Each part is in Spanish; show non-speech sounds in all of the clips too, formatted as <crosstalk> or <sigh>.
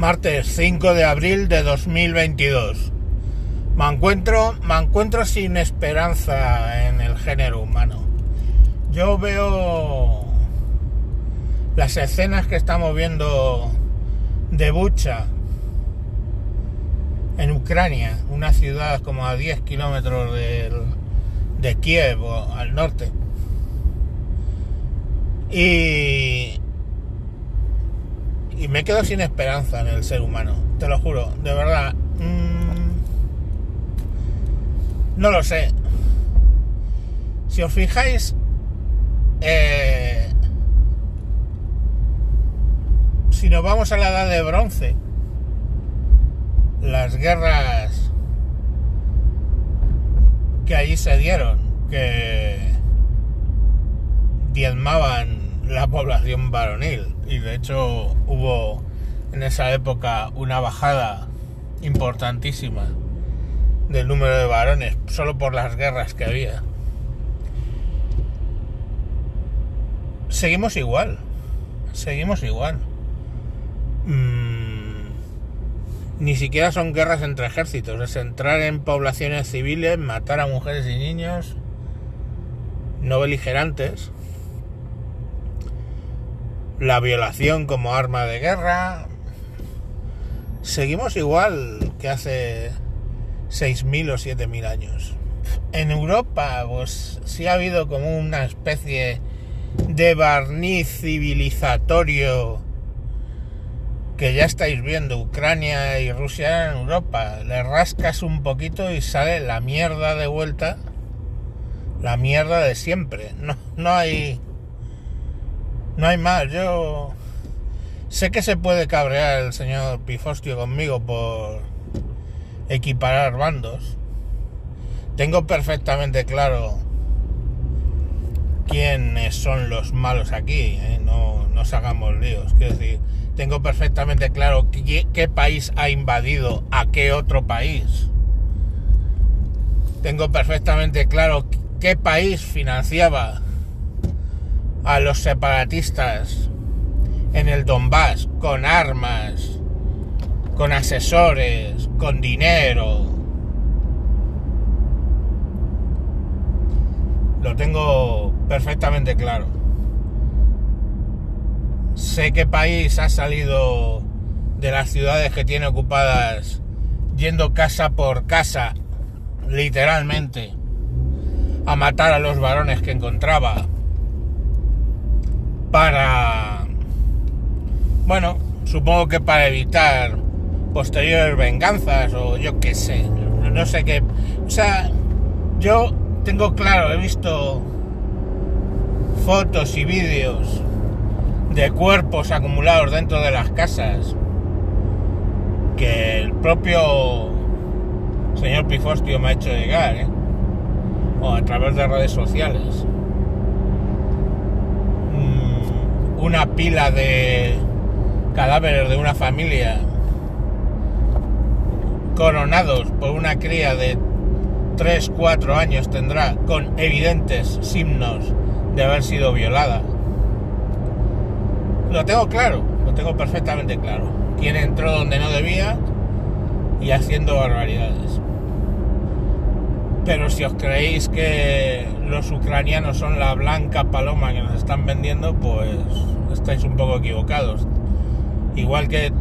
martes 5 de abril de 2022. Me encuentro, me encuentro sin esperanza en el género humano. Yo veo las escenas que estamos viendo de Bucha en Ucrania, una ciudad como a 10 kilómetros de Kiev al norte. Y, y me quedo sin esperanza en el ser humano, te lo juro, de verdad. Mm, no lo sé. Si os fijáis, eh, si nos vamos a la edad de bronce, las guerras que allí se dieron, que diezmaban la población varonil y de hecho hubo en esa época una bajada importantísima del número de varones solo por las guerras que había. Seguimos igual, seguimos igual. Mm, ni siquiera son guerras entre ejércitos, es entrar en poblaciones civiles, matar a mujeres y niños no beligerantes la violación como arma de guerra. Seguimos igual que hace 6.000 o 7.000 años. En Europa, pues sí ha habido como una especie de barniz civilizatorio que ya estáis viendo, Ucrania y Rusia en Europa. Le rascas un poquito y sale la mierda de vuelta, la mierda de siempre. No, no hay no hay más, yo sé que se puede cabrear el señor Pifostio conmigo por equiparar bandos. Tengo perfectamente claro quiénes son los malos aquí, ¿eh? no nos hagamos líos. Quiero decir, tengo perfectamente claro qué, qué país ha invadido a qué otro país. Tengo perfectamente claro qué país financiaba a los separatistas en el Donbass con armas, con asesores, con dinero. Lo tengo perfectamente claro. Sé qué país ha salido de las ciudades que tiene ocupadas yendo casa por casa, literalmente, a matar a los varones que encontraba para, bueno, supongo que para evitar posteriores venganzas o yo qué sé, no sé qué. O sea, yo tengo claro, he visto fotos y vídeos de cuerpos acumulados dentro de las casas que el propio señor Pifostio me ha hecho llegar, ¿eh? o a través de redes sociales. Una pila de cadáveres de una familia coronados por una cría de 3-4 años tendrá con evidentes signos de haber sido violada. Lo tengo claro, lo tengo perfectamente claro. Quién entró donde no debía y haciendo barbaridades. Pero si os creéis que los ucranianos son la blanca paloma que nos están vendiendo, pues estáis un poco equivocados. Igual que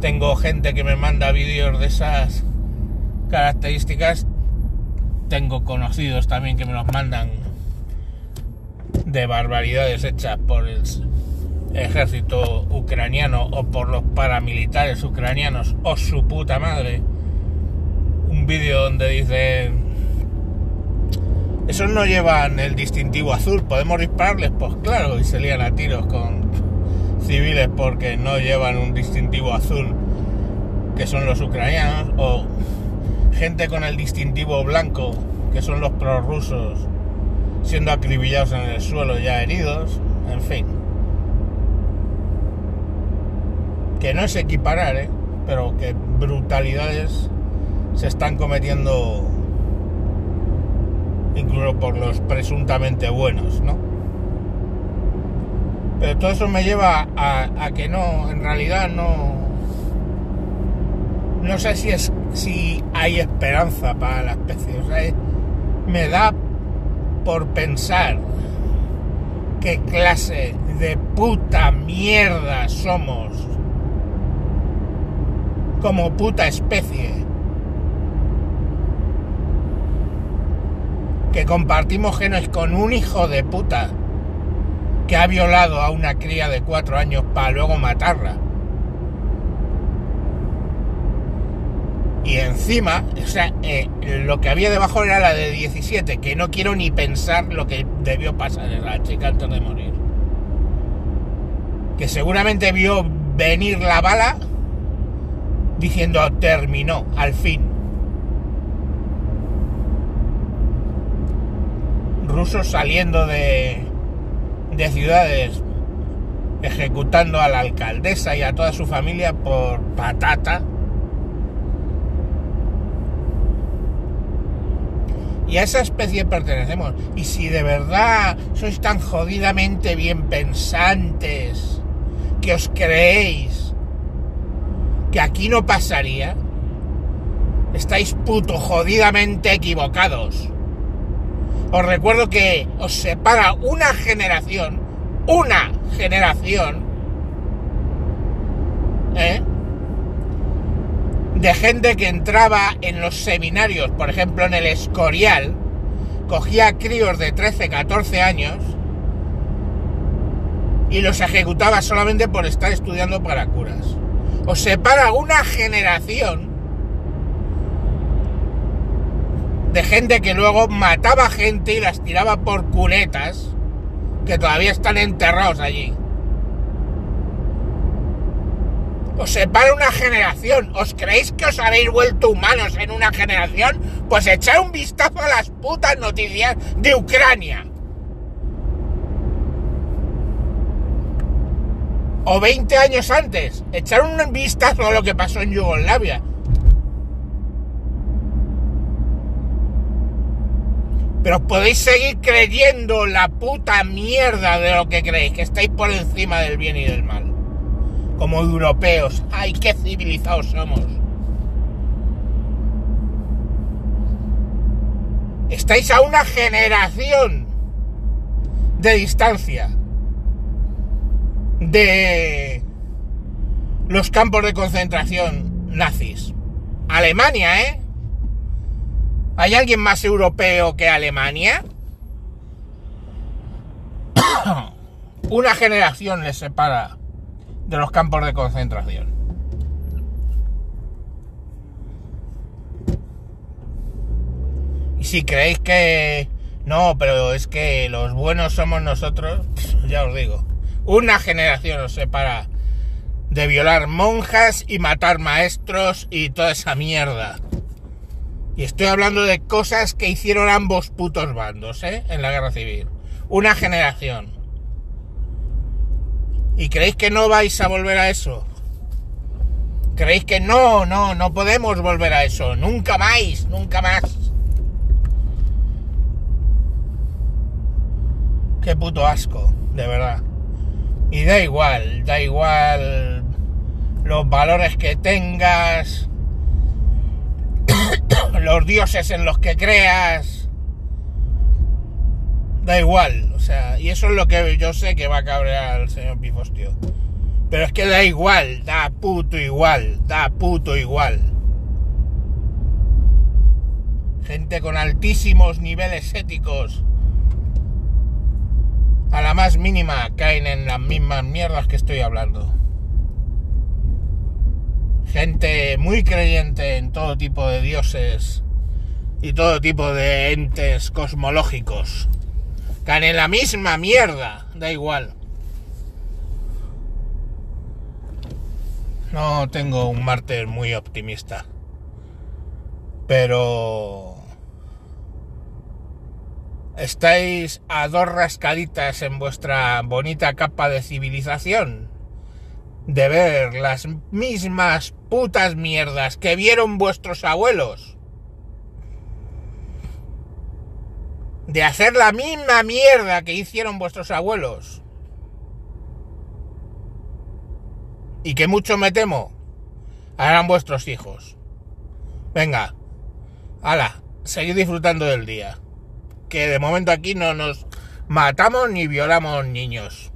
tengo gente que me manda vídeos de esas características, tengo conocidos también que me los mandan de barbaridades hechas por el ejército ucraniano o por los paramilitares ucranianos o su puta madre. Un vídeo donde dicen esos no llevan el distintivo azul, ¿podemos dispararles? Pues claro, y se lían a tiros con civiles porque no llevan un distintivo azul, que son los ucranianos, o gente con el distintivo blanco, que son los prorrusos, siendo acribillados en el suelo ya heridos, en fin. Que no es equiparar, ¿eh? pero que brutalidades se están cometiendo incluso por los presuntamente buenos, ¿no? Pero todo eso me lleva a, que no, en realidad no, no sé si es si hay esperanza para la especie. O sea, me da por pensar qué clase de puta mierda somos como puta especie. Que compartimos genes con un hijo de puta que ha violado a una cría de cuatro años para luego matarla. Y encima, o sea, eh, lo que había debajo era la de 17, que no quiero ni pensar lo que debió pasar en la chica antes de morir. Que seguramente vio venir la bala diciendo terminó, al fin. Rusos saliendo de, de ciudades ejecutando a la alcaldesa y a toda su familia por patata Y a esa especie pertenecemos. Y si de verdad sois tan jodidamente bien pensantes que os creéis que aquí no pasaría, estáis puto jodidamente equivocados. Os recuerdo que os separa una generación, una generación, ¿eh? de gente que entraba en los seminarios, por ejemplo en el Escorial, cogía críos de 13, 14 años y los ejecutaba solamente por estar estudiando para curas. Os separa una generación de gente que luego mataba gente y las tiraba por cunetas que todavía están enterrados allí. os separa una generación. ¿Os creéis que os habéis vuelto humanos en una generación? Pues echad un vistazo a las putas noticias de Ucrania. O 20 años antes, echar un vistazo a lo que pasó en Yugoslavia. Pero podéis seguir creyendo la puta mierda de lo que creéis, que estáis por encima del bien y del mal como europeos. ¡Ay, qué civilizados somos! Estáis a una generación de distancia de los campos de concentración nazis. Alemania, ¿eh? ¿Hay alguien más europeo que Alemania? <coughs> Una generación les separa de los campos de concentración. Y si creéis que no, pero es que los buenos somos nosotros, ya os digo, una generación os separa de violar monjas y matar maestros y toda esa mierda. Y estoy hablando de cosas que hicieron ambos putos bandos, ¿eh? En la guerra civil. Una generación. ¿Y creéis que no vais a volver a eso? ¿Creéis que no, no, no podemos volver a eso? Nunca más, nunca más. Qué puto asco, de verdad. Y da igual, da igual los valores que tengas, los dioses en los que creas da igual, o sea, y eso es lo que yo sé que va a cabrear al señor Pifostio. Pero es que da igual, da puto igual, da puto igual. Gente con altísimos niveles éticos. A la más mínima caen en las mismas mierdas que estoy hablando. Gente muy creyente en todo tipo de dioses y todo tipo de entes cosmológicos caen en la misma mierda, da igual. No tengo un martes muy optimista. Pero... Estáis a dos rascaditas en vuestra bonita capa de civilización. De ver las mismas putas mierdas que vieron vuestros abuelos de hacer la misma mierda que hicieron vuestros abuelos. Y que mucho me temo, harán vuestros hijos. Venga, hala, seguid disfrutando del día. Que de momento aquí no nos matamos ni violamos niños.